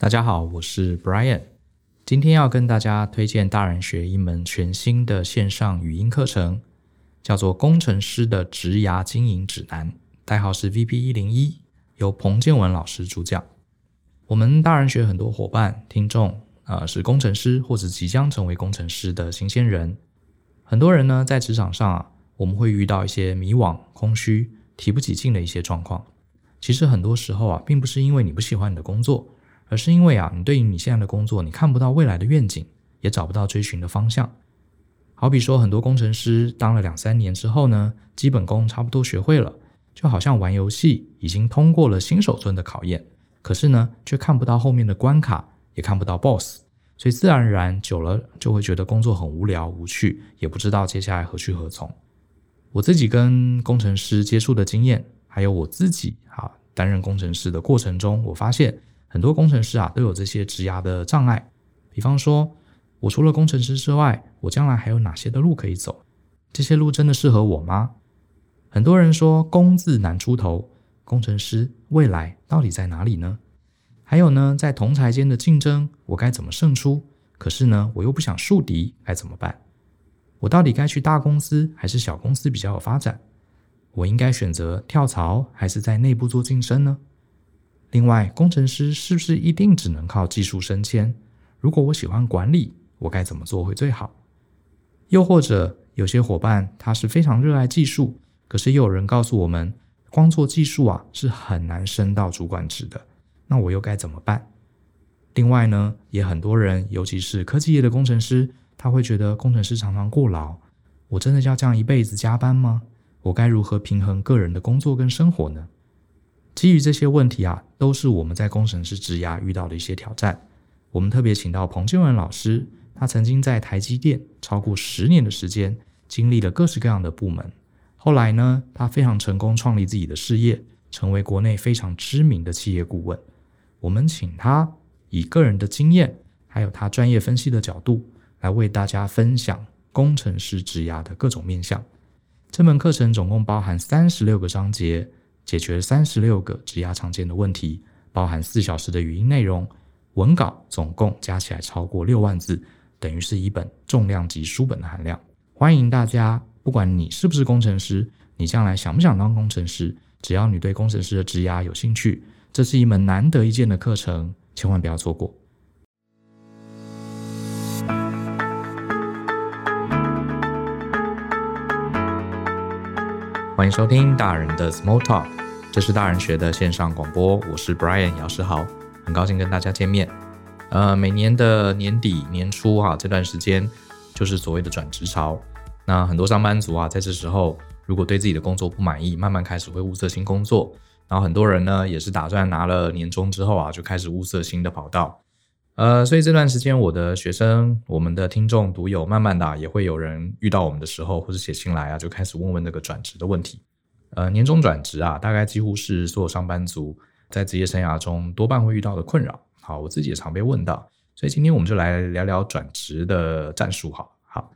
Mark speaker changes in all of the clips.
Speaker 1: 大家好，我是 Brian，今天要跟大家推荐大人学一门全新的线上语音课程，叫做《工程师的职涯经营指南》，代号是 VP 一零一，由彭建文老师主讲。我们大人学很多伙伴、听众，呃，是工程师或者即将成为工程师的新鲜人。很多人呢，在职场上啊，我们会遇到一些迷惘、空虚、提不起劲的一些状况。其实很多时候啊，并不是因为你不喜欢你的工作。而是因为啊，你对于你现在的工作，你看不到未来的愿景，也找不到追寻的方向。好比说，很多工程师当了两三年之后呢，基本功差不多学会了，就好像玩游戏已经通过了新手村的考验，可是呢，却看不到后面的关卡，也看不到 BOSS，所以自然而然久了就会觉得工作很无聊无趣，也不知道接下来何去何从。我自己跟工程师接触的经验，还有我自己啊担任工程师的过程中，我发现。很多工程师啊都有这些职涯的障碍，比方说，我除了工程师之外，我将来还有哪些的路可以走？这些路真的适合我吗？很多人说工字难出头，工程师未来到底在哪里呢？还有呢，在同侪间的竞争，我该怎么胜出？可是呢，我又不想树敌，该怎么办？我到底该去大公司还是小公司比较有发展？我应该选择跳槽还是在内部做晋升呢？另外，工程师是不是一定只能靠技术升迁？如果我喜欢管理，我该怎么做会最好？又或者，有些伙伴他是非常热爱技术，可是又有人告诉我们，光做技术啊是很难升到主管职的，那我又该怎么办？另外呢，也很多人，尤其是科技业的工程师，他会觉得工程师常常过劳，我真的要这样一辈子加班吗？我该如何平衡个人的工作跟生活呢？基于这些问题啊，都是我们在工程师职涯遇到的一些挑战。我们特别请到彭建文老师，他曾经在台积电超过十年的时间，经历了各式各样的部门。后来呢，他非常成功创立自己的事业，成为国内非常知名的企业顾问。我们请他以个人的经验，还有他专业分析的角度，来为大家分享工程师职涯的各种面向。这门课程总共包含三十六个章节。解决三十六个职涯常见的问题，包含四小时的语音内容，文稿总共加起来超过六万字，等于是一本重量级书本的含量。欢迎大家，不管你是不是工程师，你将来想不想当工程师，只要你对工程师的职涯有兴趣，这是一门难得一见的课程，千万不要错过。欢迎收听大人的 Small Talk，这是大人学的线上广播，我是 Brian 姚世豪，很高兴跟大家见面。呃，每年的年底年初哈、啊，这段时间就是所谓的转职潮。那很多上班族啊，在这时候如果对自己的工作不满意，慢慢开始会物色新工作。然后很多人呢，也是打算拿了年终之后啊，就开始物色新的跑道。呃，所以这段时间，我的学生、我们的听众、读友，慢慢的、也会有人遇到我们的时候，或者写信来啊，就开始问问那个转职的问题。呃，年终转职啊，大概几乎是所有上班族在职业生涯中多半会遇到的困扰。好，我自己也常被问到，所以今天我们就来聊聊转职的战术。好，好，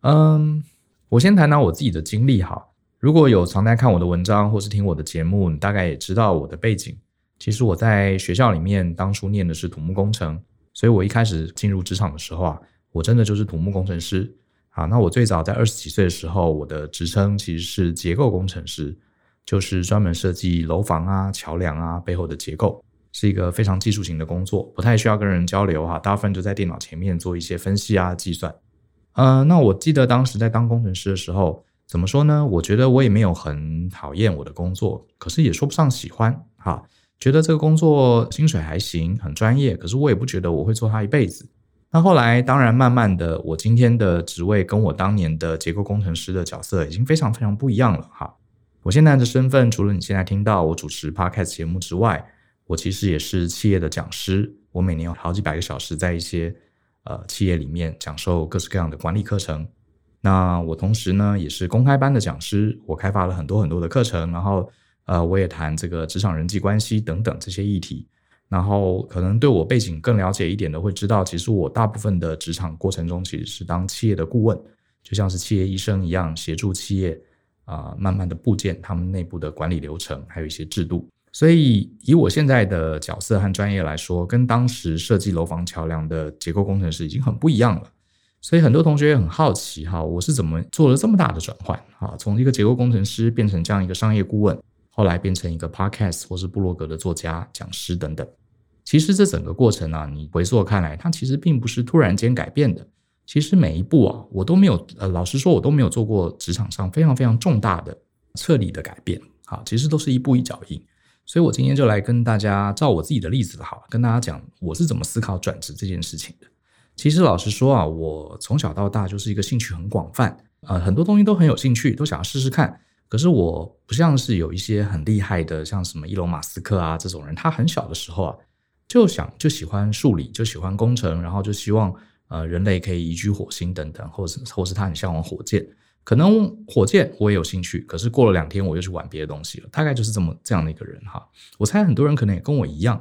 Speaker 1: 嗯，我先谈谈我自己的经历。哈，如果有常在看我的文章或是听我的节目，你大概也知道我的背景。其实我在学校里面当初念的是土木工程。所以我一开始进入职场的时候啊，我真的就是土木工程师啊。那我最早在二十几岁的时候，我的职称其实是结构工程师，就是专门设计楼房啊、桥梁啊背后的结构，是一个非常技术型的工作，不太需要跟人交流哈，大部分就在电脑前面做一些分析啊、计算。呃，那我记得当时在当工程师的时候，怎么说呢？我觉得我也没有很讨厌我的工作，可是也说不上喜欢哈。觉得这个工作薪水还行，很专业，可是我也不觉得我会做它一辈子。那后来，当然慢慢的，我今天的职位跟我当年的结构工程师的角色已经非常非常不一样了哈。我现在的身份，除了你现在听到我主持 Podcast 节目之外，我其实也是企业的讲师。我每年有好几百个小时在一些呃企业里面讲授各式各样的管理课程。那我同时呢，也是公开班的讲师，我开发了很多很多的课程，然后。呃，我也谈这个职场人际关系等等这些议题，然后可能对我背景更了解一点的会知道，其实我大部分的职场过程中其实是当企业的顾问，就像是企业医生一样，协助企业啊、慢慢的构建他们内部的管理流程，还有一些制度。所以以我现在的角色和专业来说，跟当时设计楼房桥梁的结构工程师已经很不一样了。所以很多同学也很好奇哈，我是怎么做了这么大的转换啊？从一个结构工程师变成这样一个商业顾问，后来变成一个 podcast 或是部落格的作家、讲师等等。其实这整个过程啊，你回溯看来，它其实并不是突然间改变的。其实每一步啊，我都没有呃，老实说，我都没有做过职场上非常非常重大的彻底的改变。好，其实都是一步一脚印。所以我今天就来跟大家照我自己的例子好，跟大家讲我是怎么思考转职这件事情的。其实老实说啊，我从小到大就是一个兴趣很广泛，呃，很多东西都很有兴趣，都想要试试看。可是我不像是有一些很厉害的，像什么伊隆马斯克啊这种人，他很小的时候啊就想就喜欢数理，就喜欢工程，然后就希望呃人类可以移居火星等等，或是或是他很向往火箭。可能火箭我也有兴趣，可是过了两天我又去玩别的东西了，大概就是这么这样的一个人哈。我猜很多人可能也跟我一样，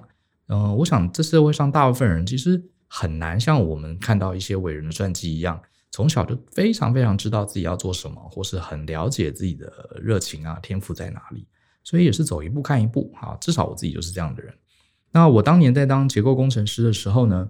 Speaker 1: 嗯、呃，我想这社会上大部分人其实。很难像我们看到一些伟人的传记一样，从小就非常非常知道自己要做什么，或是很了解自己的热情啊、天赋在哪里。所以也是走一步看一步哈。至少我自己就是这样的人。那我当年在当结构工程师的时候呢，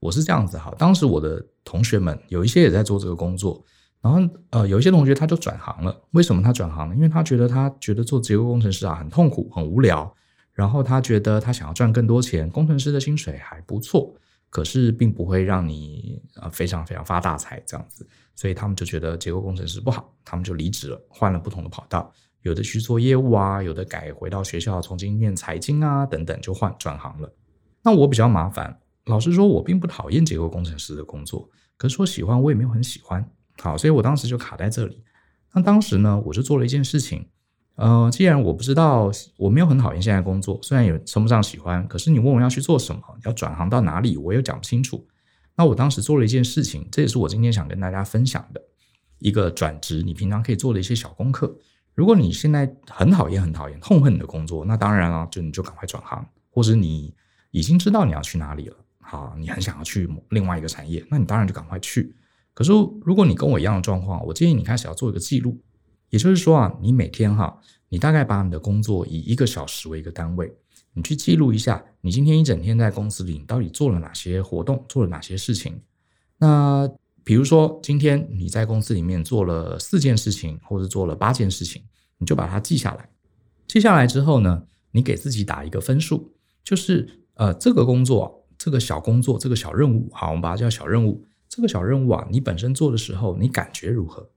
Speaker 1: 我是这样子哈。当时我的同学们有一些也在做这个工作，然后呃有一些同学他就转行了。为什么他转行呢？因为他觉得他觉得做结构工程师啊很痛苦、很无聊，然后他觉得他想要赚更多钱，工程师的薪水还不错。可是并不会让你呃非常非常发大财这样子，所以他们就觉得结构工程师不好，他们就离职了，换了不同的跑道，有的去做业务啊，有的改回到学校重新念财经啊等等，就换转行了。那我比较麻烦，老实说，我并不讨厌结构工程师的工作，可是说喜欢我也没有很喜欢。好，所以我当时就卡在这里。那当时呢，我就做了一件事情。呃，既然我不知道，我没有很讨厌现在工作，虽然也称不上喜欢，可是你问我要去做什么，要转行到哪里，我也讲不清楚。那我当时做了一件事情，这也是我今天想跟大家分享的一个转职，你平常可以做的一些小功课。如果你现在很讨厌、很讨厌、痛恨你的工作，那当然了，就你就赶快转行，或者你已经知道你要去哪里了，好，你很想要去另外一个产业，那你当然就赶快去。可是如果你跟我一样的状况，我建议你开始要做一个记录。也就是说啊，你每天哈，你大概把你的工作以一个小时为一个单位，你去记录一下，你今天一整天在公司里，你到底做了哪些活动，做了哪些事情。那比如说，今天你在公司里面做了四件事情，或者做了八件事情，你就把它记下来。记下来之后呢，你给自己打一个分数，就是呃，这个工作，这个小工作，这个小任务，好，我们把它叫小任务。这个小任务啊，你本身做的时候，你感觉如何？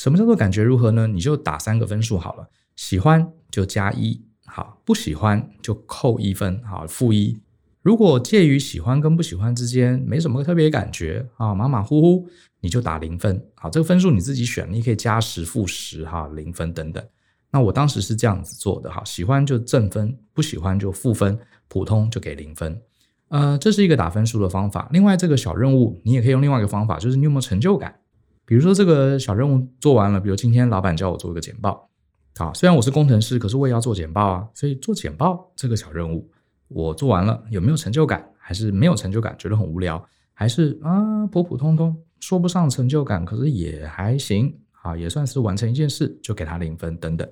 Speaker 1: 什么叫做感觉如何呢？你就打三个分数好了，喜欢就加一，好，不喜欢就扣一分，好，负一。如果介于喜欢跟不喜欢之间，没什么特别感觉啊，马马虎虎，你就打零分。好，这个分数你自己选，你可以加十、负十，哈，零分等等。那我当时是这样子做的，哈，喜欢就正分，不喜欢就负分，普通就给零分。呃，这是一个打分数的方法。另外，这个小任务你也可以用另外一个方法，就是你有没有成就感？比如说这个小任务做完了，比如今天老板叫我做一个简报，好，虽然我是工程师，可是我也要做简报啊，所以做简报这个小任务我做完了，有没有成就感？还是没有成就感，觉得很无聊？还是啊普普通通，说不上成就感，可是也还行，好，也算是完成一件事，就给他零分等等。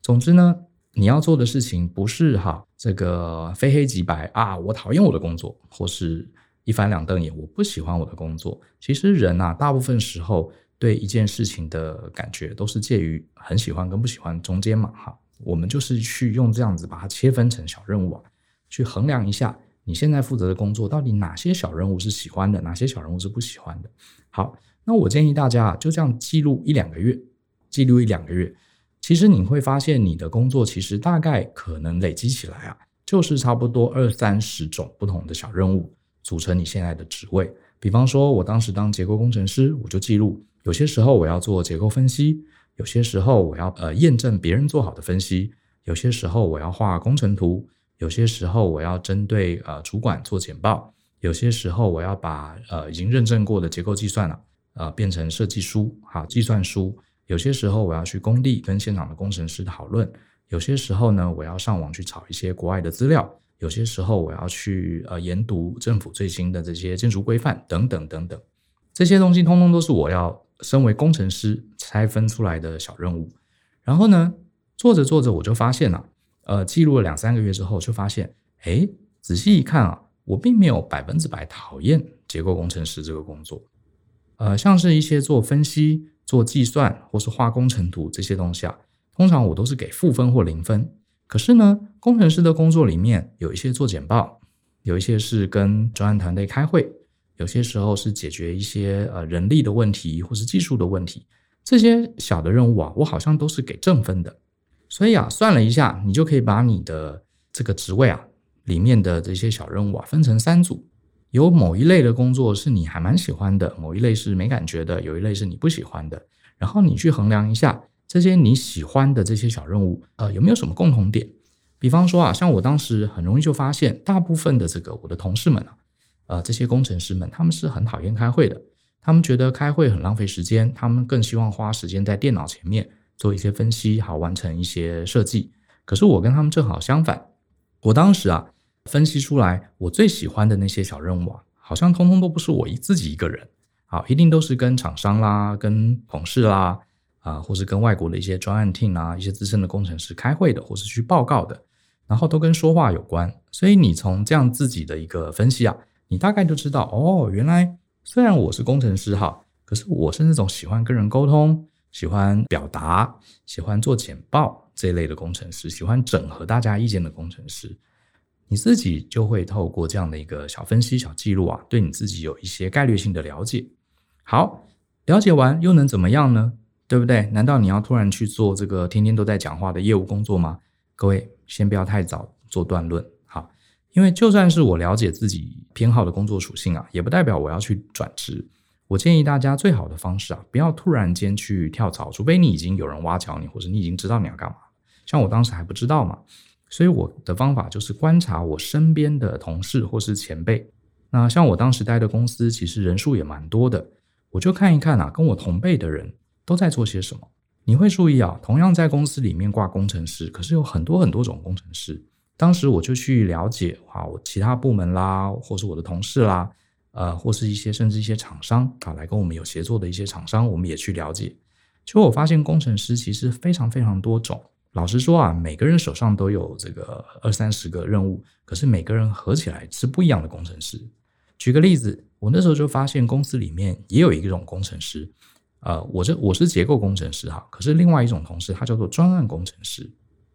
Speaker 1: 总之呢，你要做的事情不是哈这个非黑即白啊，我讨厌我的工作，或是。一翻两瞪眼，我不喜欢我的工作。其实人啊，大部分时候对一件事情的感觉都是介于很喜欢跟不喜欢中间嘛，哈。我们就是去用这样子把它切分成小任务啊，去衡量一下你现在负责的工作到底哪些小任务是喜欢的，哪些小任务是不喜欢的。好，那我建议大家啊，就这样记录一两个月，记录一两个月，其实你会发现你的工作其实大概可能累积起来啊，就是差不多二三十种不同的小任务。组成你现在的职位，比方说，我当时当结构工程师，我就记录，有些时候我要做结构分析，有些时候我要呃验证别人做好的分析，有些时候我要画工程图，有些时候我要针对呃主管做简报，有些时候我要把呃已经认证过的结构计算了呃变成设计书哈计算书，有些时候我要去工地跟现场的工程师讨论，有些时候呢我要上网去找一些国外的资料。有些时候我要去呃研读政府最新的这些建筑规范等等等等，这些东西通通都是我要身为工程师拆分出来的小任务。然后呢，做着做着我就发现了，呃，记录了两三个月之后，就发现，哎，仔细一看啊，我并没有百分之百讨厌结构工程师这个工作。呃，像是一些做分析、做计算或是画工程图这些东西啊，通常我都是给负分或零分。可是呢，工程师的工作里面有一些做简报，有一些是跟专案团队开会。有些时候是解决一些呃人力的问题，或是技术的问题，这些小的任务啊，我好像都是给正分的。所以啊，算了一下，你就可以把你的这个职位啊里面的这些小任务啊分成三组，有某一类的工作是你还蛮喜欢的，某一类是没感觉的，有一类是你不喜欢的。然后你去衡量一下这些你喜欢的这些小任务，呃，有没有什么共同点？比方说啊，像我当时很容易就发现，大部分的这个我的同事们啊。呃，这些工程师们，他们是很讨厌开会的。他们觉得开会很浪费时间，他们更希望花时间在电脑前面做一些分析，好完成一些设计。可是我跟他们正好相反。我当时啊，分析出来我最喜欢的那些小任务啊，好像通通都不是我自己一个人，好，一定都是跟厂商啦、跟同事啦，啊，或是跟外国的一些专案 team 啊、一些资深的工程师开会的，或是去报告的，然后都跟说话有关。所以你从这样自己的一个分析啊。你大概就知道哦，原来虽然我是工程师哈，可是我是那种喜欢跟人沟通、喜欢表达、喜欢做简报这类的工程师，喜欢整合大家意见的工程师。你自己就会透过这样的一个小分析、小记录啊，对你自己有一些概率性的了解。好，了解完又能怎么样呢？对不对？难道你要突然去做这个天天都在讲话的业务工作吗？各位，先不要太早做断论。因为就算是我了解自己偏好的工作属性啊，也不代表我要去转职。我建议大家最好的方式啊，不要突然间去跳槽，除非你已经有人挖角你，或者你已经知道你要干嘛。像我当时还不知道嘛，所以我的方法就是观察我身边的同事或是前辈。那像我当时待的公司，其实人数也蛮多的，我就看一看啊，跟我同辈的人都在做些什么。你会注意啊，同样在公司里面挂工程师，可是有很多很多种工程师。当时我就去了解啊，我其他部门啦，或是我的同事啦，呃，或是一些甚至一些厂商啊，来跟我们有协作的一些厂商，我们也去了解。结果我发现工程师其实非常非常多种。老实说啊，每个人手上都有这个二三十个任务，可是每个人合起来是不一样的工程师。举个例子，我那时候就发现公司里面也有一种工程师，呃，我这我是结构工程师哈，可是另外一种同事他叫做专案工程师。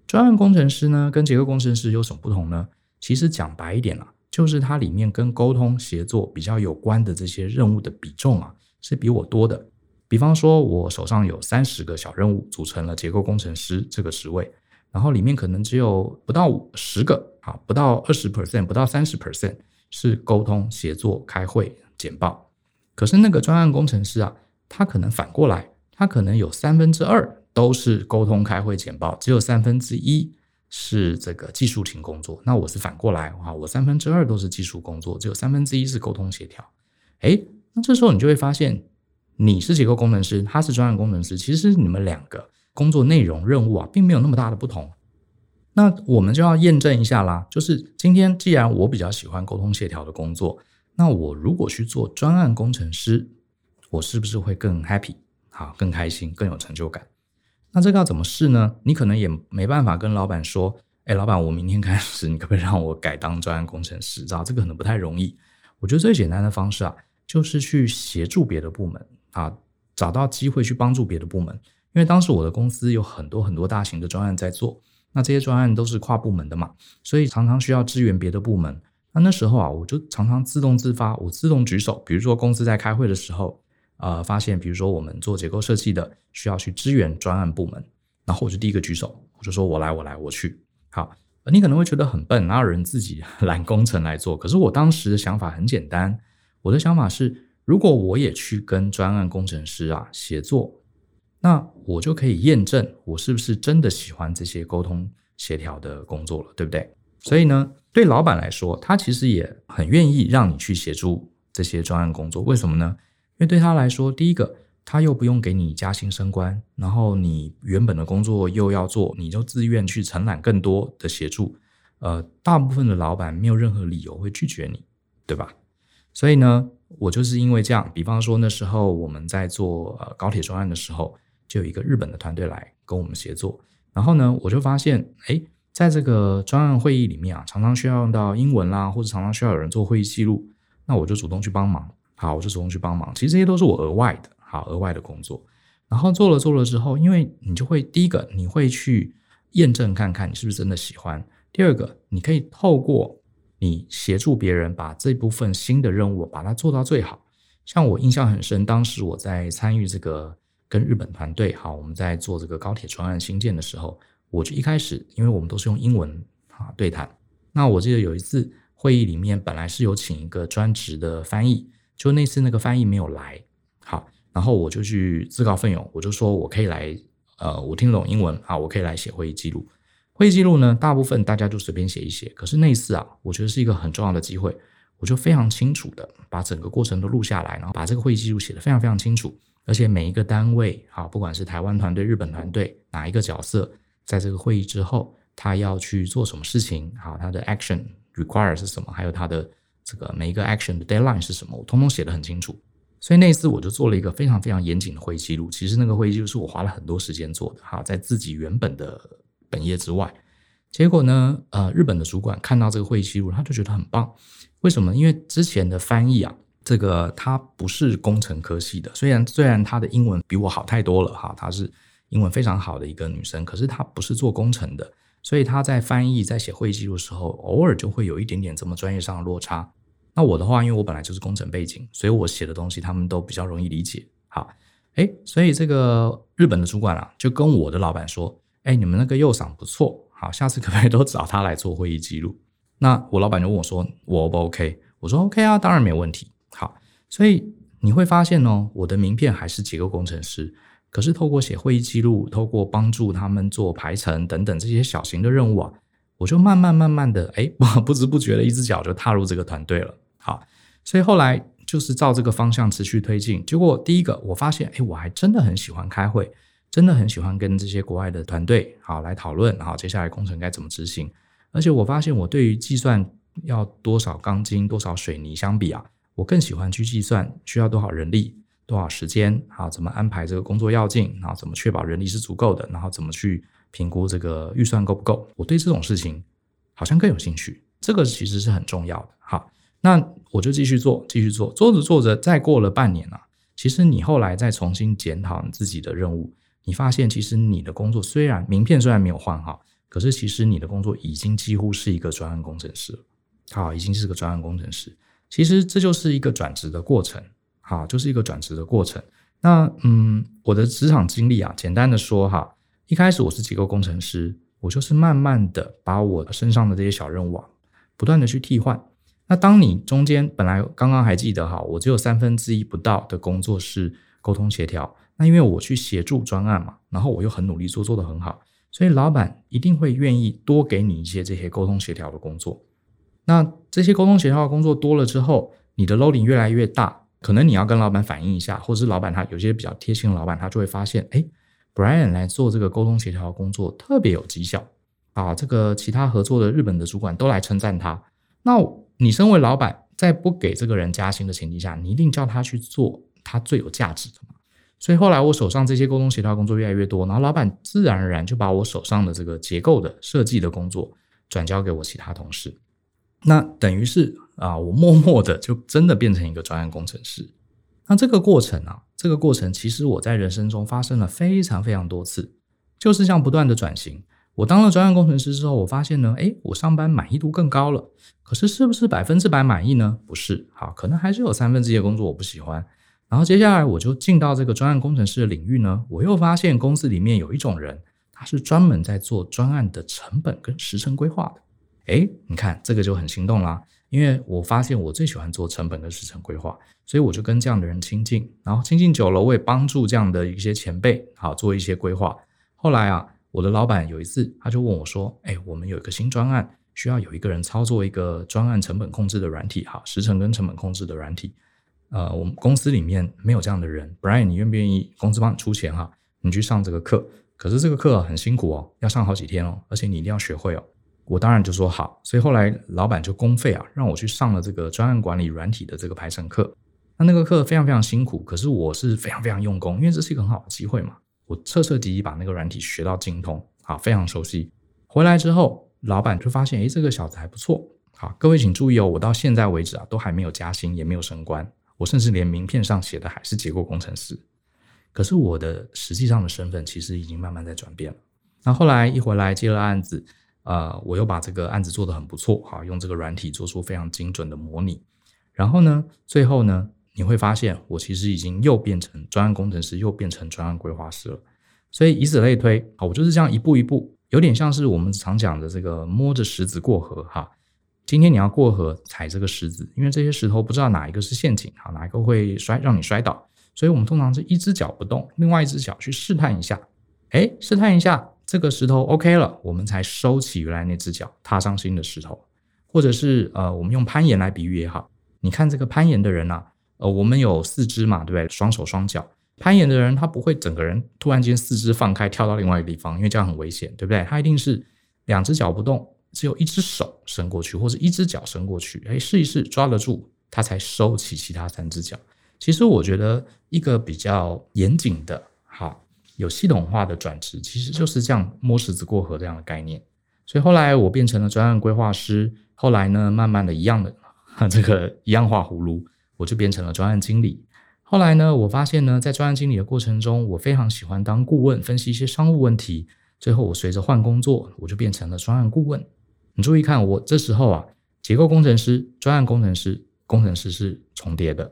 Speaker 1: 专案工程师呢，跟结构工程师有什么不同呢？其实讲白一点啊，就是它里面跟沟通协作比较有关的这些任务的比重啊，是比我多的。比方说，我手上有三十个小任务组成了结构工程师这个职位，然后里面可能只有不到五十个，啊，不到二十 percent，不到三十 percent 是沟通协作、开会、简报。可是那个专案工程师啊，他可能反过来，他可能有三分之二。都是沟通、开会、简报，只有三分之一是这个技术型工作。那我是反过来啊，我三分之二都是技术工作，只有三分之一是沟通协调。诶，那这时候你就会发现，你是结构工程师，他是专案工程师，其实你们两个工作内容、任务啊，并没有那么大的不同。那我们就要验证一下啦，就是今天既然我比较喜欢沟通协调的工作，那我如果去做专案工程师，我是不是会更 happy 好，更开心，更有成就感？那这个要怎么试呢？你可能也没办法跟老板说：“哎，老板，我明天开始，你可不可以让我改当专案工程师？”知道这个可能不太容易。我觉得最简单的方式啊，就是去协助别的部门啊，找到机会去帮助别的部门。因为当时我的公司有很多很多大型的专案在做，那这些专案都是跨部门的嘛，所以常常需要支援别的部门。那那时候啊，我就常常自动自发，我自动举手。比如说公司在开会的时候。呃，发现比如说我们做结构设计的需要去支援专案部门，然后我就第一个举手，我就说我来，我来，我去。好，你可能会觉得很笨，哪有人自己 揽工程来做？可是我当时的想法很简单，我的想法是，如果我也去跟专案工程师啊协作，那我就可以验证我是不是真的喜欢这些沟通协调的工作了，对不对？所以呢，对老板来说，他其实也很愿意让你去协助这些专案工作，为什么呢？因为对他来说，第一个，他又不用给你加薪升官，然后你原本的工作又要做，你就自愿去承揽更多的协助。呃，大部分的老板没有任何理由会拒绝你，对吧？所以呢，我就是因为这样，比方说那时候我们在做呃高铁专案的时候，就有一个日本的团队来跟我们协作，然后呢，我就发现，哎，在这个专案会议里面啊，常常需要用到英文啦，或者常常需要有人做会议记录，那我就主动去帮忙。好，我就主动去帮忙。其实这些都是我额外的，好，额外的工作。然后做了做了之后，因为你就会第一个，你会去验证看看你是不是真的喜欢；第二个，你可以透过你协助别人把这部分新的任务把它做到最好。像我印象很深，当时我在参与这个跟日本团队，好，我们在做这个高铁专案新建的时候，我就一开始，因为我们都是用英文啊对谈，那我记得有一次会议里面本来是有请一个专职的翻译，就那次那个翻译没有来，好。然后我就去自告奋勇，我就说我可以来，呃，我听得懂英文啊，我可以来写会议记录。会议记录呢，大部分大家就随便写一写。可是那次啊，我觉得是一个很重要的机会，我就非常清楚的把整个过程都录下来，然后把这个会议记录写得非常非常清楚。而且每一个单位啊，不管是台湾团队、日本团队，哪一个角色，在这个会议之后，他要去做什么事情，好，他的 action require 是什么，还有他的这个每一个 action 的 deadline 是什么，我通通写得很清楚。所以那次我就做了一个非常非常严谨的会议记录。其实那个会议记录是我花了很多时间做的，哈，在自己原本的本业之外。结果呢，呃，日本的主管看到这个会议记录，他就觉得很棒。为什么？因为之前的翻译啊，这个他不是工程科系的，虽然虽然他的英文比我好太多了，哈，他是英文非常好的一个女生，可是她不是做工程的，所以她在翻译在写会议记录的时候，偶尔就会有一点点这么专业上的落差。那我的话，因为我本来就是工程背景，所以我写的东西他们都比较容易理解。好，诶，所以这个日本的主管啊，就跟我的老板说：“诶，你们那个右嗓不错，好，下次可不可以都找他来做会议记录？”那我老板就问我说：“我 O 不 OK？” 我说：“OK 啊，当然没有问题。”好，所以你会发现哦，我的名片还是结构工程师，可是透过写会议记录，透过帮助他们做排程等等这些小型的任务啊，我就慢慢慢慢的，诶，不知不觉的一只脚就踏入这个团队了。好，所以后来就是照这个方向持续推进。结果第一个，我发现，哎，我还真的很喜欢开会，真的很喜欢跟这些国外的团队好来讨论，好，接下来工程该怎么执行。而且我发现，我对于计算要多少钢筋、多少水泥相比啊，我更喜欢去计算需要多少人力、多少时间，好，怎么安排这个工作要进，然后怎么确保人力是足够的，然后怎么去评估这个预算够不够。我对这种事情好像更有兴趣，这个其实是很重要的。好。那我就继续做，继续做，做着做着，再过了半年啊，其实你后来再重新检讨你自己的任务，你发现其实你的工作虽然名片虽然没有换好，可是其实你的工作已经几乎是一个专案工程师了，好，已经是个专案工程师。其实这就是一个转职的过程，好，就是一个转职的过程。那嗯，我的职场经历啊，简单的说哈，一开始我是结构工程师，我就是慢慢的把我身上的这些小任务啊，不断的去替换。那当你中间本来刚刚还记得哈，我只有三分之一不到的工作是沟通协调。那因为我去协助专案嘛，然后我又很努力做，做得很好，所以老板一定会愿意多给你一些这些沟通协调的工作。那这些沟通协调的工作多了之后，你的 loading 越来越大，可能你要跟老板反映一下，或者是老板他有些比较贴心的老板，他就会发现，哎，Brian 来做这个沟通协调的工作特别有绩效啊，这个其他合作的日本的主管都来称赞他。那你身为老板，在不给这个人加薪的前提下，你一定叫他去做他最有价值的嘛。所以后来我手上这些沟通协调工作越来越多，然后老板自然而然就把我手上的这个结构的设计的工作转交给我其他同事。那等于是啊，我默默的就真的变成一个专案工程师。那这个过程啊，这个过程其实我在人生中发生了非常非常多次，就是这样不断的转型。我当了专案工程师之后，我发现呢，诶，我上班满意度更高了。可是是不是百分之百满意呢？不是，好，可能还是有三分之一的工作我不喜欢。然后接下来我就进到这个专案工程师的领域呢，我又发现公司里面有一种人，他是专门在做专案的成本跟时程规划的。诶，你看这个就很心动啦，因为我发现我最喜欢做成本跟时程规划，所以我就跟这样的人亲近，然后亲近久了，我也帮助这样的一些前辈，好，做一些规划。后来啊。我的老板有一次，他就问我说：“哎，我们有一个新专案，需要有一个人操作一个专案成本控制的软体，哈，时程跟成本控制的软体。呃，我们公司里面没有这样的人，Brian，你愿不愿意公司帮你出钱哈？你去上这个课。可是这个课很辛苦哦，要上好几天哦，而且你一定要学会哦。我当然就说好，所以后来老板就公费啊，让我去上了这个专案管理软体的这个排程课。那那个课非常非常辛苦，可是我是非常非常用功，因为这是一个很好的机会嘛。我彻彻底底把那个软体学到精通，好，非常熟悉。回来之后，老板就发现，诶，这个小子还不错。好，各位请注意哦，我到现在为止啊，都还没有加薪，也没有升官，我甚至连名片上写的还是结构工程师。可是我的实际上的身份其实已经慢慢在转变了。那后来一回来接了案子，呃，我又把这个案子做得很不错，哈，用这个软体做出非常精准的模拟。然后呢，最后呢，你会发现我其实已经又变成专案工程师，又变成专案规划师了。所以以此类推，好，我就是这样一步一步，有点像是我们常讲的这个摸着石子过河，哈。今天你要过河，踩这个石子，因为这些石头不知道哪一个是陷阱，好，哪一个会摔让你摔倒。所以我们通常是一只脚不动，另外一只脚去试探一下，哎，试探一下。这个石头 OK 了，我们才收起原来那只脚，踏上新的石头，或者是呃，我们用攀岩来比喻也好。你看这个攀岩的人啊，呃，我们有四肢嘛，对不对？双手双脚。攀岩的人他不会整个人突然间四肢放开跳到另外一个地方，因为这样很危险，对不对？他一定是两只脚不动，只有一只手伸过去，或者一只脚伸过去，哎，试一试抓得住，他才收起其他三只脚。其实我觉得一个比较严谨的，好。有系统化的转职，其实就是这样摸石子过河这样的概念。所以后来我变成了专案规划师，后来呢，慢慢的一样的这个一样画葫芦，我就变成了专案经理。后来呢，我发现呢，在专案经理的过程中，我非常喜欢当顾问，分析一些商务问题。最后我随着换工作，我就变成了专案顾问。你注意看，我这时候啊，结构工程师、专案工程师、工程师是重叠的。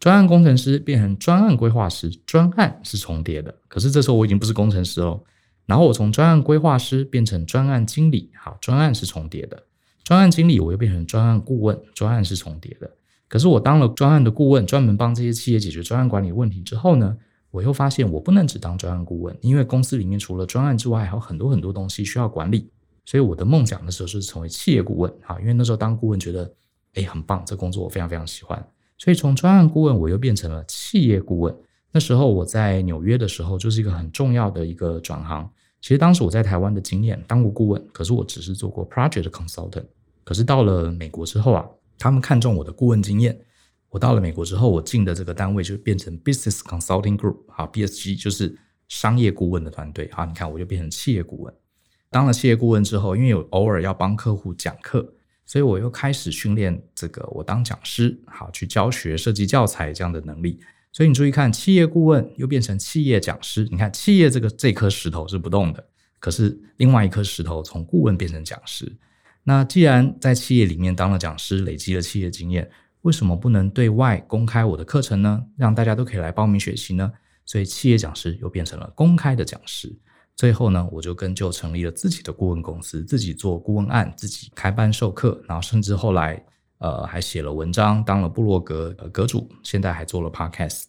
Speaker 1: 专案工程师变成专案规划师，专案是重叠的。可是这时候我已经不是工程师哦。然后我从专案规划师变成专案经理，好，专案是重叠的。专案经理我又变成专案顾问，专案是重叠的。可是我当了专案的顾问，专门帮这些企业解决专案管理问题之后呢，我又发现我不能只当专案顾问，因为公司里面除了专案之外，还有很多很多东西需要管理。所以我的梦想的时候是成为企业顾问，啊，因为那时候当顾问觉得，哎，很棒，这工作我非常非常喜欢。所以从专案顾问，我又变成了企业顾问。那时候我在纽约的时候，就是一个很重要的一个转行。其实当时我在台湾的经验当过顾问，可是我只是做过 project consultant。可是到了美国之后啊，他们看中我的顾问经验。我到了美国之后，我进的这个单位就变成 business consulting group，好，BSG 就是商业顾问的团队。啊，你看我就变成企业顾问。当了企业顾问之后，因为有偶尔要帮客户讲课。所以我又开始训练这个我当讲师，好去教学、设计教材这样的能力。所以你注意看，企业顾问又变成企业讲师。你看，企业这个这颗石头是不动的，可是另外一颗石头从顾问变成讲师。那既然在企业里面当了讲师，累积了企业经验，为什么不能对外公开我的课程呢？让大家都可以来报名学习呢？所以企业讲师又变成了公开的讲师。最后呢，我就跟就成立了自己的顾问公司，自己做顾问案，自己开班授课，然后甚至后来呃还写了文章，当了部落格呃阁主，现在还做了 podcast。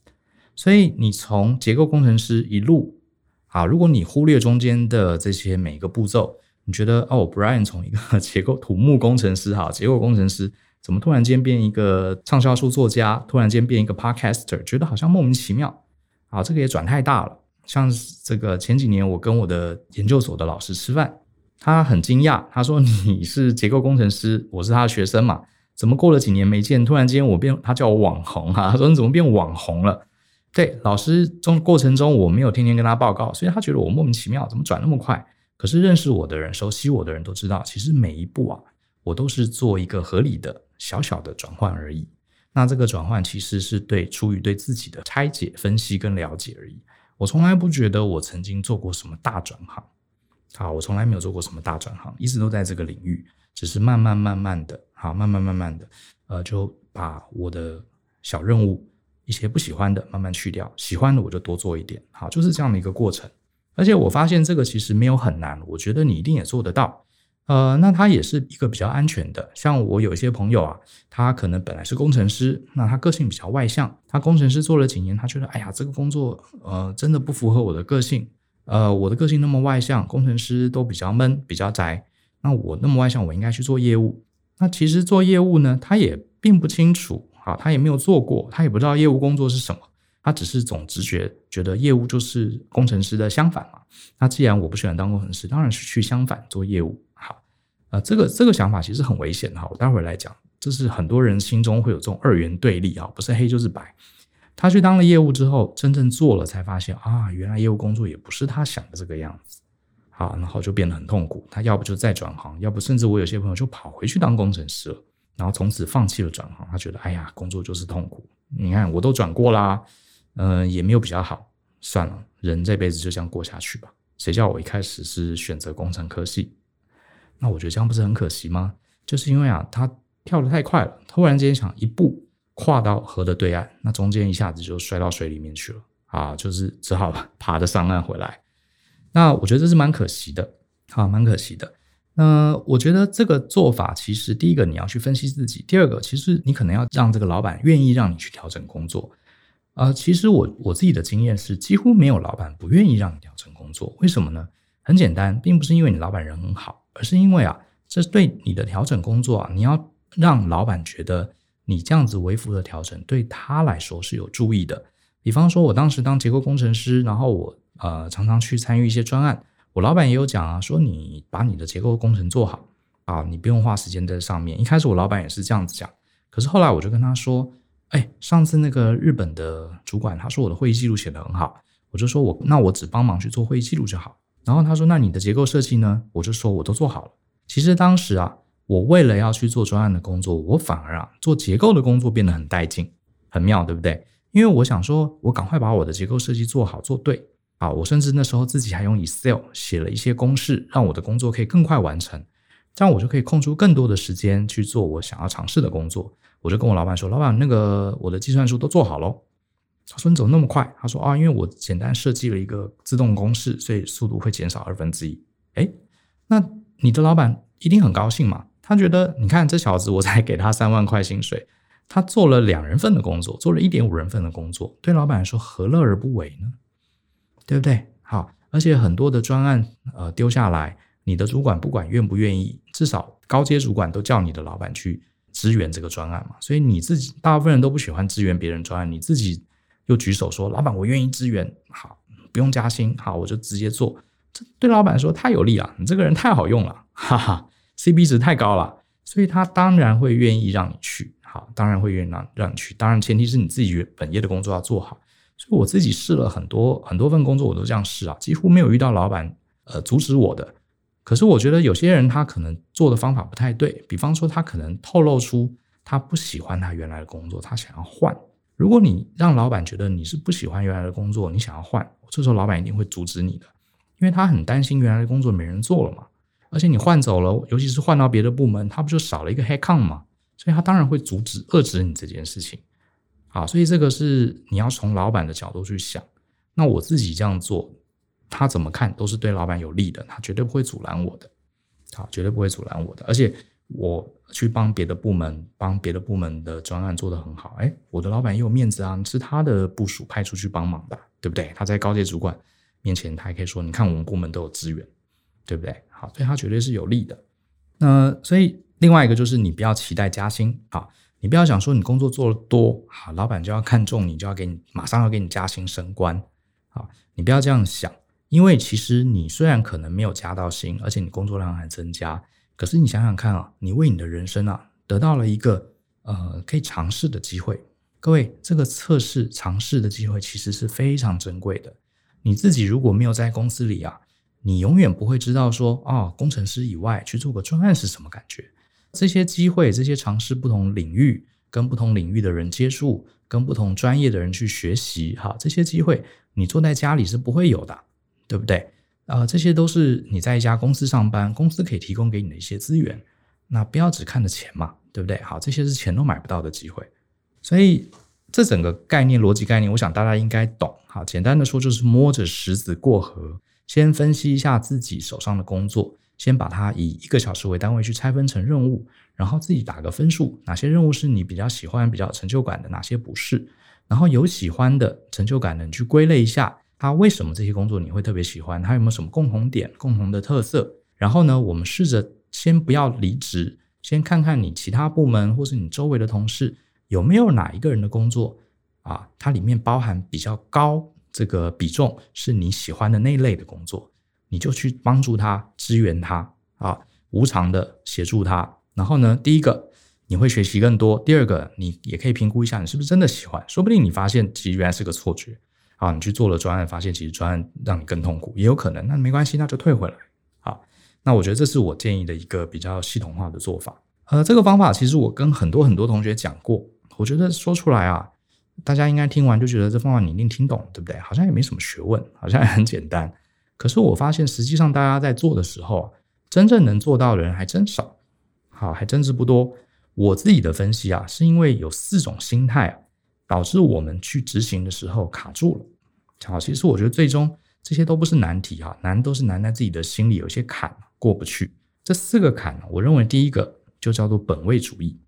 Speaker 1: 所以你从结构工程师一路啊，如果你忽略中间的这些每一个步骤，你觉得哦，Brian 从一个 结构土木工程师哈，结构工程师怎么突然间变一个畅销书作家，突然间变一个 podcaster，觉得好像莫名其妙啊，这个也转太大了。像这个前几年，我跟我的研究所的老师吃饭，他很惊讶，他说：“你是结构工程师，我是他的学生嘛，怎么过了几年没见，突然间我变，他叫我网红啊？他说你怎么变网红了？对，老师中过程中我没有天天跟他报告，所以他觉得我莫名其妙，怎么转那么快？可是认识我的人、熟悉我的人都知道，其实每一步啊，我都是做一个合理的小小的转换而已。那这个转换其实是对出于对自己的拆解、分析跟了解而已。”我从来不觉得我曾经做过什么大转行，好，我从来没有做过什么大转行，一直都在这个领域，只是慢慢慢慢的，好，慢慢慢慢的，呃，就把我的小任务，一些不喜欢的慢慢去掉，喜欢的我就多做一点，好，就是这样的一个过程。而且我发现这个其实没有很难，我觉得你一定也做得到。呃，那它也是一个比较安全的。像我有一些朋友啊，他可能本来是工程师，那他个性比较外向，他工程师做了几年，他觉得，哎呀，这个工作，呃，真的不符合我的个性。呃，我的个性那么外向，工程师都比较闷，比较宅。那我那么外向，我应该去做业务。那其实做业务呢，他也并不清楚，啊，他也没有做过，他也不知道业务工作是什么，他只是总直觉觉得业务就是工程师的相反嘛。那既然我不喜欢当工程师，当然是去相反做业务。啊、这个这个想法其实很危险哈。我待会儿来讲，这是很多人心中会有这种二元对立啊，不是黑就是白。他去当了业务之后，真正做了才发现啊，原来业务工作也不是他想的这个样子。好，然后就变得很痛苦。他要不就再转行，要不甚至我有些朋友就跑回去当工程师了，然后从此放弃了转行。他觉得，哎呀，工作就是痛苦。你看，我都转过啦，嗯、也没有比较好，算了，人这辈子就这样过下去吧。谁叫我一开始是选择工程科系？那我觉得这样不是很可惜吗？就是因为啊，他跳得太快了，突然间想一步跨到河的对岸，那中间一下子就摔到水里面去了啊，就是只好 爬着上岸回来。那我觉得这是蛮可惜的，好，蛮可惜的。那我觉得这个做法，其实第一个你要去分析自己，第二个其实你可能要让这个老板愿意让你去调整工作。呃，其实我我自己的经验是，几乎没有老板不愿意让你调整工作。为什么呢？很简单，并不是因为你老板人很好，而是因为啊，这对你的调整工作啊，你要让老板觉得你这样子微幅的调整对他来说是有注意的。比方说，我当时当结构工程师，然后我。呃，常常去参与一些专案，我老板也有讲啊，说你把你的结构工程做好啊，你不用花时间在上面。一开始我老板也是这样子讲，可是后来我就跟他说，哎，上次那个日本的主管他说我的会议记录写得很好，我就说我那我只帮忙去做会议记录就好。然后他说那你的结构设计呢？我就说我都做好了。其实当时啊，我为了要去做专案的工作，我反而啊做结构的工作变得很带劲，很妙，对不对？因为我想说，我赶快把我的结构设计做好做对。啊，我甚至那时候自己还用 Excel 写了一些公式，让我的工作可以更快完成，这样我就可以空出更多的时间去做我想要尝试的工作。我就跟我老板说：“老板，那个我的计算书都做好喽。”他说：“你怎么那么快？”他说：“啊，因为我简单设计了一个自动公式，所以速度会减少二分之一。”诶，那你的老板一定很高兴嘛？他觉得你看这小子，我才给他三万块薪水，他做了两人份的工作，做了一点五人份的工作，对老板来说何乐而不为呢？对不对？好，而且很多的专案，呃，丢下来，你的主管不管愿不愿意，至少高阶主管都叫你的老板去支援这个专案嘛。所以你自己大部分人都不喜欢支援别人专案，你自己又举手说：“老板，我愿意支援。”好，不用加薪，好，我就直接做。这对老板说太有利了，你这个人太好用了，哈哈，CP 值太高了，所以他当然会愿意让你去。好，当然会愿意让让你去，当然前提是你自己本业的工作要做好。所以我自己试了很多很多份工作，我都这样试啊，几乎没有遇到老板呃阻止我的。可是我觉得有些人他可能做的方法不太对，比方说他可能透露出他不喜欢他原来的工作，他想要换。如果你让老板觉得你是不喜欢原来的工作，你想要换，这时候老板一定会阻止你的，因为他很担心原来的工作没人做了嘛。而且你换走了，尤其是换到别的部门，他不就少了一个 headcount 嘛？所以他当然会阻止遏制你这件事情。好，所以这个是你要从老板的角度去想。那我自己这样做，他怎么看都是对老板有利的，他绝对不会阻拦我的。好，绝对不会阻拦我的。而且我去帮别的部门，帮别的部门的专案做得很好，哎，我的老板也有面子啊，是他的部署派出去帮忙的，对不对？他在高阶主管面前，他还可以说：“你看，我们部门都有资源，对不对？”好，所以他绝对是有利的。那所以另外一个就是你不要期待加薪，啊。你不要想说你工作做得多，好，老板就要看重你，就要给你马上要给你加薪升官，啊，你不要这样想，因为其实你虽然可能没有加到薪，而且你工作量还增加，可是你想想看啊，你为你的人生啊得到了一个呃可以尝试的机会。各位，这个测试尝试的机会其实是非常珍贵的。你自己如果没有在公司里啊，你永远不会知道说哦，工程师以外去做个专案是什么感觉。这些机会，这些尝试不同领域，跟不同领域的人接触，跟不同专业的人去学习，哈，这些机会你坐在家里是不会有的，对不对？啊、呃，这些都是你在一家公司上班，公司可以提供给你的一些资源。那不要只看着钱嘛，对不对？好，这些是钱都买不到的机会。所以这整个概念、逻辑概念，我想大家应该懂。好，简单的说就是摸着石子过河，先分析一下自己手上的工作。先把它以一个小时为单位去拆分成任务，然后自己打个分数，哪些任务是你比较喜欢、比较有成就感的，哪些不是。然后有喜欢的、成就感的，你去归类一下，他为什么这些工作你会特别喜欢？他有没有什么共同点、共同的特色？然后呢，我们试着先不要离职，先看看你其他部门或是你周围的同事有没有哪一个人的工作啊，它里面包含比较高这个比重是你喜欢的那类的工作。你就去帮助他、支援他啊，无偿的协助他。然后呢，第一个你会学习更多；第二个，你也可以评估一下你是不是真的喜欢。说不定你发现其实原来是个错觉啊，你去做了专案，发现其实专案让你更痛苦，也有可能。那没关系，那就退回来那我觉得这是我建议的一个比较系统化的做法。呃，这个方法其实我跟很多很多同学讲过，我觉得说出来啊，大家应该听完就觉得这方法你一定听懂，对不对？好像也没什么学问，好像也很简单。可是我发现，实际上大家在做的时候，真正能做到的人还真少，好，还真是不多。我自己的分析啊，是因为有四种心态，导致我们去执行的时候卡住了。好，其实我觉得最终这些都不是难题啊，难都是难在自己的心里有些坎过不去。这四个坎，我认为第一个就叫做本位主义。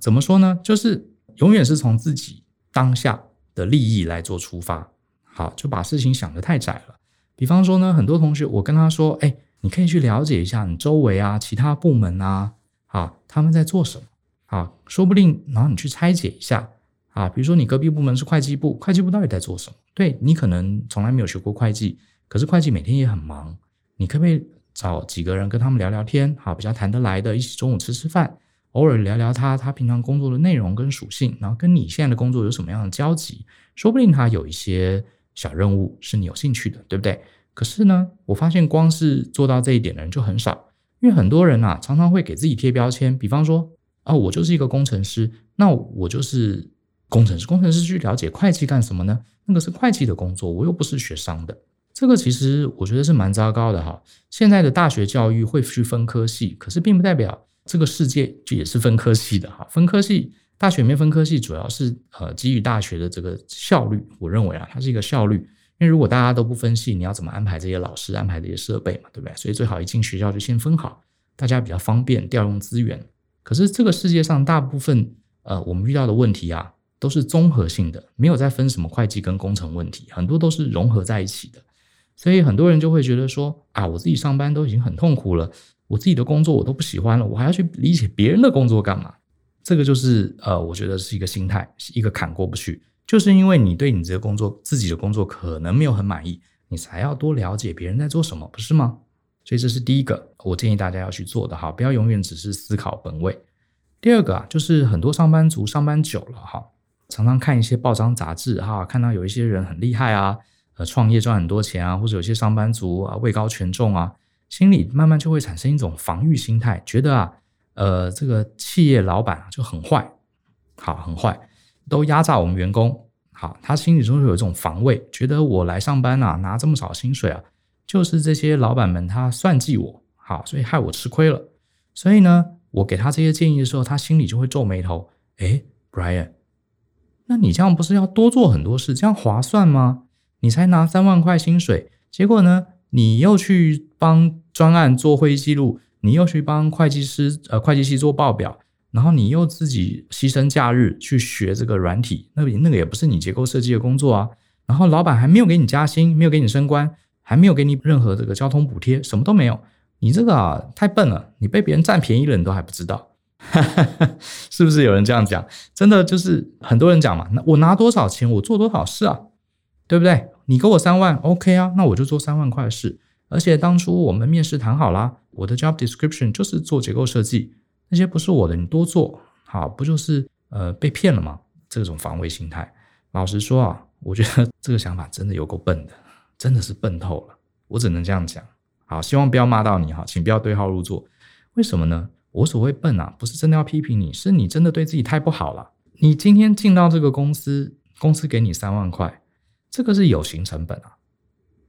Speaker 1: 怎么说呢？就是永远是从自己当下的利益来做出发，好，就把事情想得太窄了。比方说呢，很多同学，我跟他说：“哎，你可以去了解一下你周围啊，其他部门啊，啊，他们在做什么？啊，说不定，然后你去拆解一下啊。比如说，你隔壁部门是会计部，会计部到底在做什么？对，你可能从来没有学过会计，可是会计每天也很忙，你可不可以找几个人跟他们聊聊天？好，比较谈得来的，一起中午吃吃饭，偶尔聊聊他他平常工作的内容跟属性，然后跟你现在的工作有什么样的交集？说不定他有一些。”小任务是你有兴趣的，对不对？可是呢，我发现光是做到这一点的人就很少，因为很多人啊，常常会给自己贴标签，比方说，啊，我就是一个工程师，那我就是工程师。工程师去了解会计干什么呢？那个是会计的工作，我又不是学商的。这个其实我觉得是蛮糟糕的哈。现在的大学教育会去分科系，可是并不代表这个世界就也是分科系的哈。分科系。大学没分科系，主要是呃基于大学的这个效率。我认为啊，它是一个效率。因为如果大家都不分系，你要怎么安排这些老师、安排这些设备嘛，对不对？所以最好一进学校就先分好，大家比较方便调用资源。可是这个世界上大部分呃我们遇到的问题啊，都是综合性的，没有再分什么会计跟工程问题，很多都是融合在一起的。所以很多人就会觉得说啊，我自己上班都已经很痛苦了，我自己的工作我都不喜欢了，我还要去理解别人的工作干嘛？这个就是呃，我觉得是一个心态，是一个坎过不去，就是因为你对你这个工作、自己的工作可能没有很满意，你才要多了解别人在做什么，不是吗？所以这是第一个，我建议大家要去做的哈，不要永远只是思考本位。第二个啊，就是很多上班族上班久了哈，常常看一些报章杂志哈，看到有一些人很厉害啊，呃，创业赚很多钱啊，或者有些上班族啊位高权重啊，心里慢慢就会产生一种防御心态，觉得啊。呃，这个企业老板就很坏，好，很坏，都压榨我们员工。好，他心里中有一种防卫，觉得我来上班啊，拿这么少薪水啊，就是这些老板们他算计我，好，所以害我吃亏了。所以呢，我给他这些建议的时候，他心里就会皱眉头。诶，Brian，那你这样不是要多做很多事，这样划算吗？你才拿三万块薪水，结果呢，你又去帮专案做会议记录。你又去帮会计师呃会计系做报表，然后你又自己牺牲假日去学这个软体，那那个也不是你结构设计的工作啊。然后老板还没有给你加薪，没有给你升官，还没有给你任何这个交通补贴，什么都没有。你这个啊太笨了，你被别人占便宜了，你都还不知道，哈 哈是不是有人这样讲？真的就是很多人讲嘛，那我拿多少钱，我做多少事啊，对不对？你给我三万，OK 啊，那我就做三万块的事。而且当初我们面试谈好了，我的 job description 就是做结构设计，那些不是我的，你多做好，不就是呃被骗了吗？这种防卫心态，老实说啊，我觉得这个想法真的有够笨的，真的是笨透了，我只能这样讲。好，希望不要骂到你哈，请不要对号入座。为什么呢？我所谓笨啊，不是真的要批评你，是你真的对自己太不好了。你今天进到这个公司，公司给你三万块，这个是有形成本啊。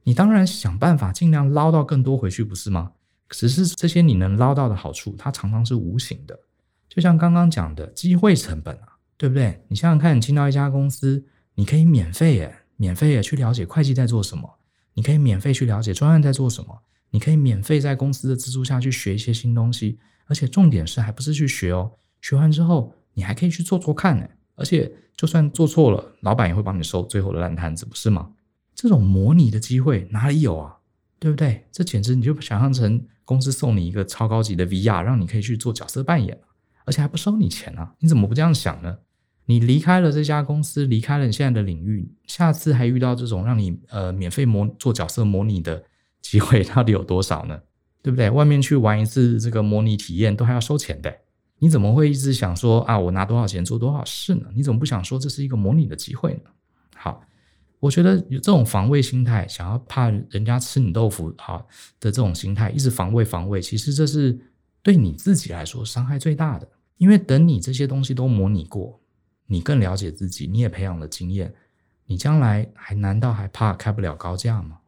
Speaker 1: 你当然想办法尽量捞到更多回去，不是吗？只是这些你能捞到的好处，它常常是无形的。就像刚刚讲的机会成本啊，对不对？你想想看，你进到一家公司，你可以免费耶，免费耶去了解会计在做什么，你可以免费去了解专案在做什么，你可以免费在公司的资助下去学一些新东西，而且重点是还不是去学哦，学完之后你还可以去做做看呢，而且就算做错了，老板也会帮你收最后的烂摊子，不是吗？这种模拟的机会哪里有啊？对不对？这简直你就想象成公司送你一个超高级的 VR，让你可以去做角色扮演，而且还不收你钱啊！你怎么不这样想呢？你离开了这家公司，离开了你现在的领域，下次还遇到这种让你呃免费模做角色模拟的机会，到底有多少呢？对不对？外面去玩一次这个模拟体验都还要收钱的，你怎么会一直想说啊，我拿多少钱做多少事呢？你怎么不想说这是一个模拟的机会呢？好。我觉得有这种防卫心态，想要怕人家吃你豆腐好的这种心态，一直防卫防卫，其实这是对你自己来说伤害最大的。因为等你这些东西都模拟过，你更了解自己，你也培养了经验，你将来还难道还怕开不了高价吗？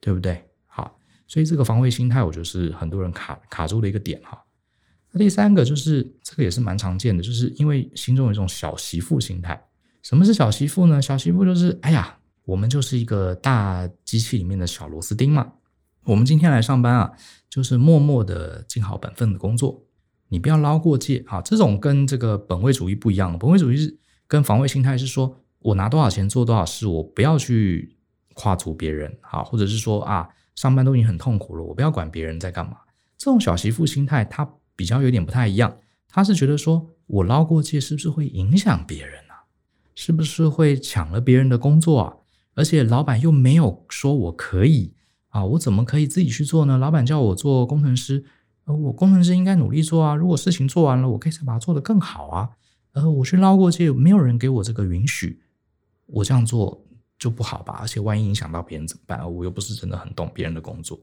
Speaker 1: 对不对？所以这个防卫心态，我觉得是很多人卡卡住的一个点哈。那第三个就是这个也是蛮常见的，就是因为心中有一种小媳妇心态。什么是小媳妇呢？小媳妇就是哎呀。我们就是一个大机器里面的小螺丝钉嘛。我们今天来上班啊，就是默默的尽好本分的工作，你不要捞过界啊。这种跟这个本位主义不一样，本位主义是跟防卫心态是说，我拿多少钱做多少事，我不要去跨足别人啊，或者是说啊，上班都已经很痛苦了，我不要管别人在干嘛。这种小媳妇心态，她比较有点不太一样，他是觉得说我捞过界是不是会影响别人啊？是不是会抢了别人的工作啊？而且老板又没有说我可以啊，我怎么可以自己去做呢？老板叫我做工程师，呃，我工程师应该努力做啊。如果事情做完了，我可以再把它做得更好啊。呃，我去捞过界，没有人给我这个允许，我这样做就不好吧？而且万一影响到别人怎么办？我又不是真的很懂别人的工作。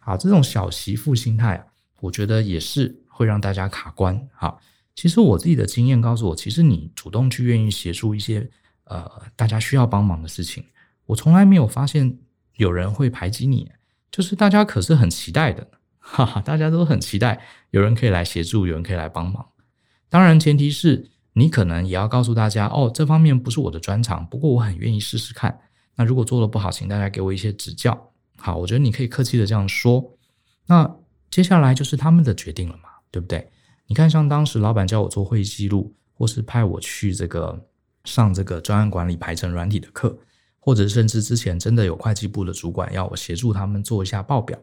Speaker 1: 好，这种小媳妇心态啊，我觉得也是会让大家卡关。好，其实我自己的经验告诉我，其实你主动去愿意协助一些呃大家需要帮忙的事情。我从来没有发现有人会排挤你，就是大家可是很期待的，哈哈，大家都很期待有人可以来协助，有人可以来帮忙。当然，前提是你可能也要告诉大家，哦，这方面不是我的专长，不过我很愿意试试看。那如果做得不好，请大家给我一些指教。好，我觉得你可以客气的这样说。那接下来就是他们的决定了嘛，对不对？你看，像当时老板叫我做会议记录，或是派我去这个上这个专案管理排程软体的课。或者甚至之前真的有会计部的主管要我协助他们做一下报表，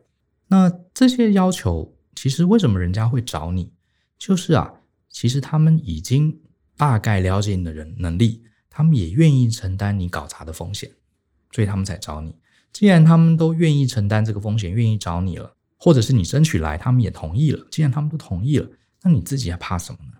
Speaker 1: 那这些要求其实为什么人家会找你？就是啊，其实他们已经大概了解你的人能力，他们也愿意承担你搞砸的风险，所以他们才找你。既然他们都愿意承担这个风险，愿意找你了，或者是你争取来，他们也同意了。既然他们都同意了，那你自己还怕什么呢？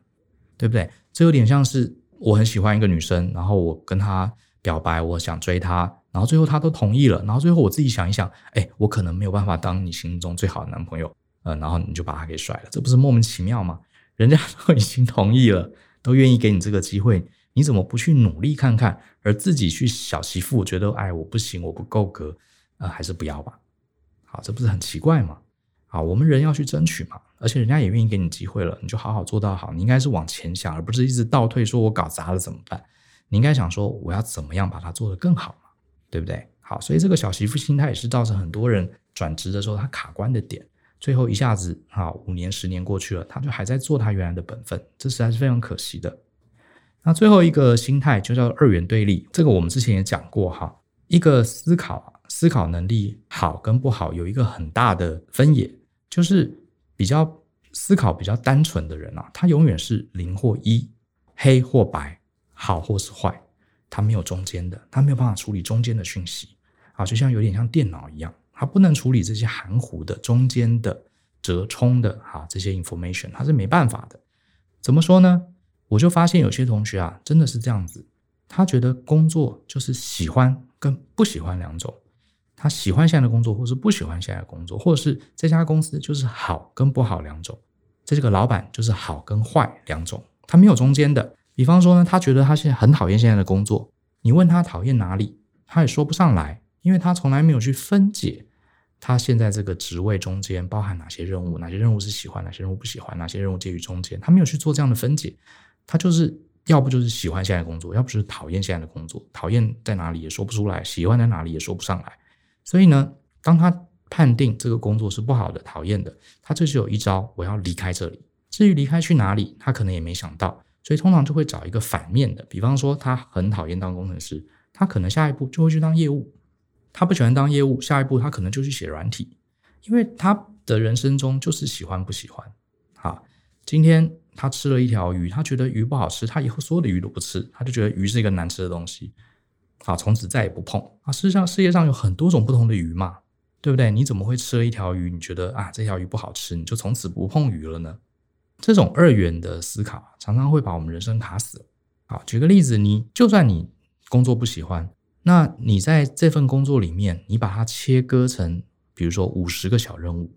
Speaker 1: 对不对？这有点像是我很喜欢一个女生，然后我跟她。表白，我想追她，然后最后她都同意了，然后最后我自己想一想，哎，我可能没有办法当你心中最好的男朋友，呃，然后你就把她给甩了，这不是莫名其妙吗？人家都已经同意了，都愿意给你这个机会，你怎么不去努力看看，而自己去小媳妇觉得，哎，我不行，我不够格，呃，还是不要吧。好，这不是很奇怪吗？好，我们人要去争取嘛，而且人家也愿意给你机会了，你就好好做到好，你应该是往前想，而不是一直倒退，说我搞砸了怎么办？你应该想说，我要怎么样把它做得更好嘛，对不对？好，所以这个小媳妇心态也是造成很多人转职的时候他卡关的点。最后一下子，啊，五年、十年过去了，他就还在做他原来的本分，这实在是非常可惜的。那最后一个心态就叫二元对立，这个我们之前也讲过哈。一个思考思考能力好跟不好有一个很大的分野，就是比较思考比较单纯的人啊，他永远是零或一，黑或白。好或是坏，他没有中间的，他没有办法处理中间的讯息，啊，就像有点像电脑一样，它不能处理这些含糊的中间的折冲的哈这些 information，它是没办法的。怎么说呢？我就发现有些同学啊，真的是这样子，他觉得工作就是喜欢跟不喜欢两种，他喜欢现在的工作，或是不喜欢现在的工作，或者是这家公司就是好跟不好两种，这个老板就是好跟坏两种，他没有中间的。比方说呢，他觉得他现在很讨厌现在的工作，你问他讨厌哪里，他也说不上来，因为他从来没有去分解他现在这个职位中间包含哪些任务，哪些任务是喜欢，哪些任务不喜欢，哪些任务介于中间，他没有去做这样的分解，他就是要不就是喜欢现在工作，要不就是讨厌现在的工作，讨厌在哪里也说不出来，喜欢在哪里也说不上来，所以呢，当他判定这个工作是不好的、讨厌的，他就是有一招，我要离开这里。至于离开去哪里，他可能也没想到。所以通常就会找一个反面的，比方说他很讨厌当工程师，他可能下一步就会去当业务；他不喜欢当业务，下一步他可能就去写软体，因为他的人生中就是喜欢不喜欢。啊，今天他吃了一条鱼，他觉得鱼不好吃，他以后所有的鱼都不吃，他就觉得鱼是一个难吃的东西。好，从此再也不碰。啊，事实上世界上有很多种不同的鱼嘛，对不对？你怎么会吃了一条鱼，你觉得啊这条鱼不好吃，你就从此不碰鱼了呢？这种二元的思考常常会把我们人生卡死。好，举个例子，你就算你工作不喜欢，那你在这份工作里面，你把它切割成，比如说五十个小任务，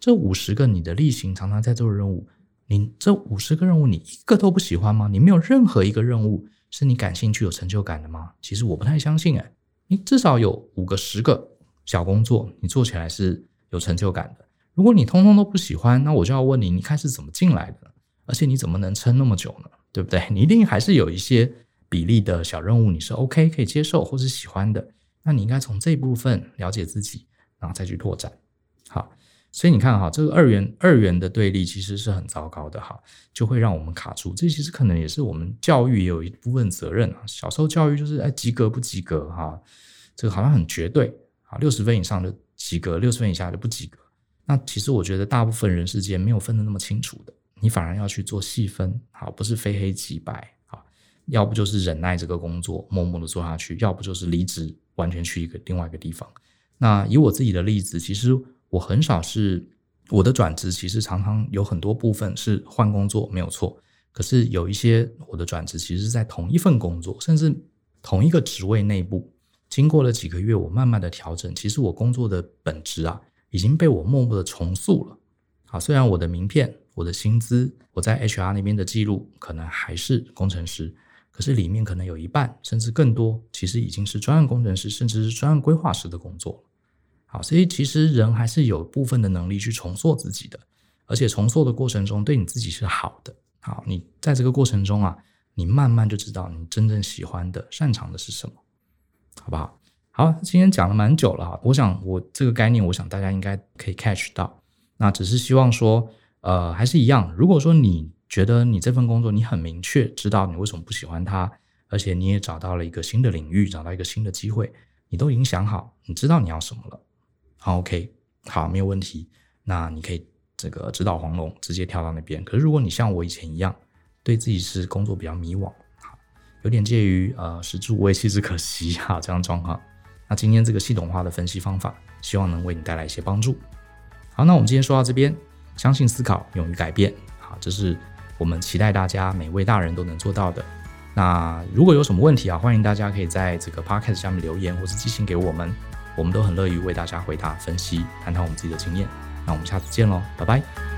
Speaker 1: 这五十个你的例行常常在做的任务，你这五十个任务你一个都不喜欢吗？你没有任何一个任务是你感兴趣、有成就感的吗？其实我不太相信诶，你至少有五个、十个小工作，你做起来是有成就感的。如果你通通都不喜欢，那我就要问你，你开始怎么进来的？而且你怎么能撑那么久呢？对不对？你一定还是有一些比例的小任务你是 OK 可以接受或是喜欢的。那你应该从这一部分了解自己，然后再去拓展。好，所以你看哈，这个二元二元的对立其实是很糟糕的哈，就会让我们卡住。这其实可能也是我们教育也有一部分责任啊。小时候教育就是哎及格不及格哈，这个好像很绝对啊，六十分以上就及格，六十分以下就不及格。那其实我觉得大部分人世间没有分得那么清楚的，你反而要去做细分，好，不是非黑即白，要不就是忍耐这个工作，默默的做下去，要不就是离职，完全去一个另外一个地方。那以我自己的例子，其实我很少是我的转职，其实常常有很多部分是换工作，没有错。可是有一些我的转职，其实是在同一份工作，甚至同一个职位内部，经过了几个月，我慢慢的调整，其实我工作的本质啊。已经被我默默的重塑了。好，虽然我的名片、我的薪资、我在 HR 那边的记录可能还是工程师，可是里面可能有一半甚至更多，其实已经是专案工程师，甚至是专案规划师的工作。好，所以其实人还是有部分的能力去重塑自己的，而且重塑的过程中对你自己是好的。好，你在这个过程中啊，你慢慢就知道你真正喜欢的、擅长的是什么，好不好？好，今天讲了蛮久了，我想我这个概念，我想大家应该可以 catch 到。那只是希望说，呃，还是一样。如果说你觉得你这份工作你很明确知道你为什么不喜欢它，而且你也找到了一个新的领域，找到一个新的机会，你都已经想好，你知道你要什么了。好，OK，好，没有问题。那你可以这个直捣黄龙，直接跳到那边。可是如果你像我以前一样，对自己是工作比较迷惘，有点介于呃食之无味，弃之可惜哈这样状况。那今天这个系统化的分析方法，希望能为你带来一些帮助。好，那我们今天说到这边，相信思考，勇于改变。好，这是我们期待大家每位大人都能做到的。那如果有什么问题啊，欢迎大家可以在这个 podcast 下面留言，或是寄信给我们，我们都很乐于为大家回答、分析、谈谈我们自己的经验。那我们下次见喽，拜拜。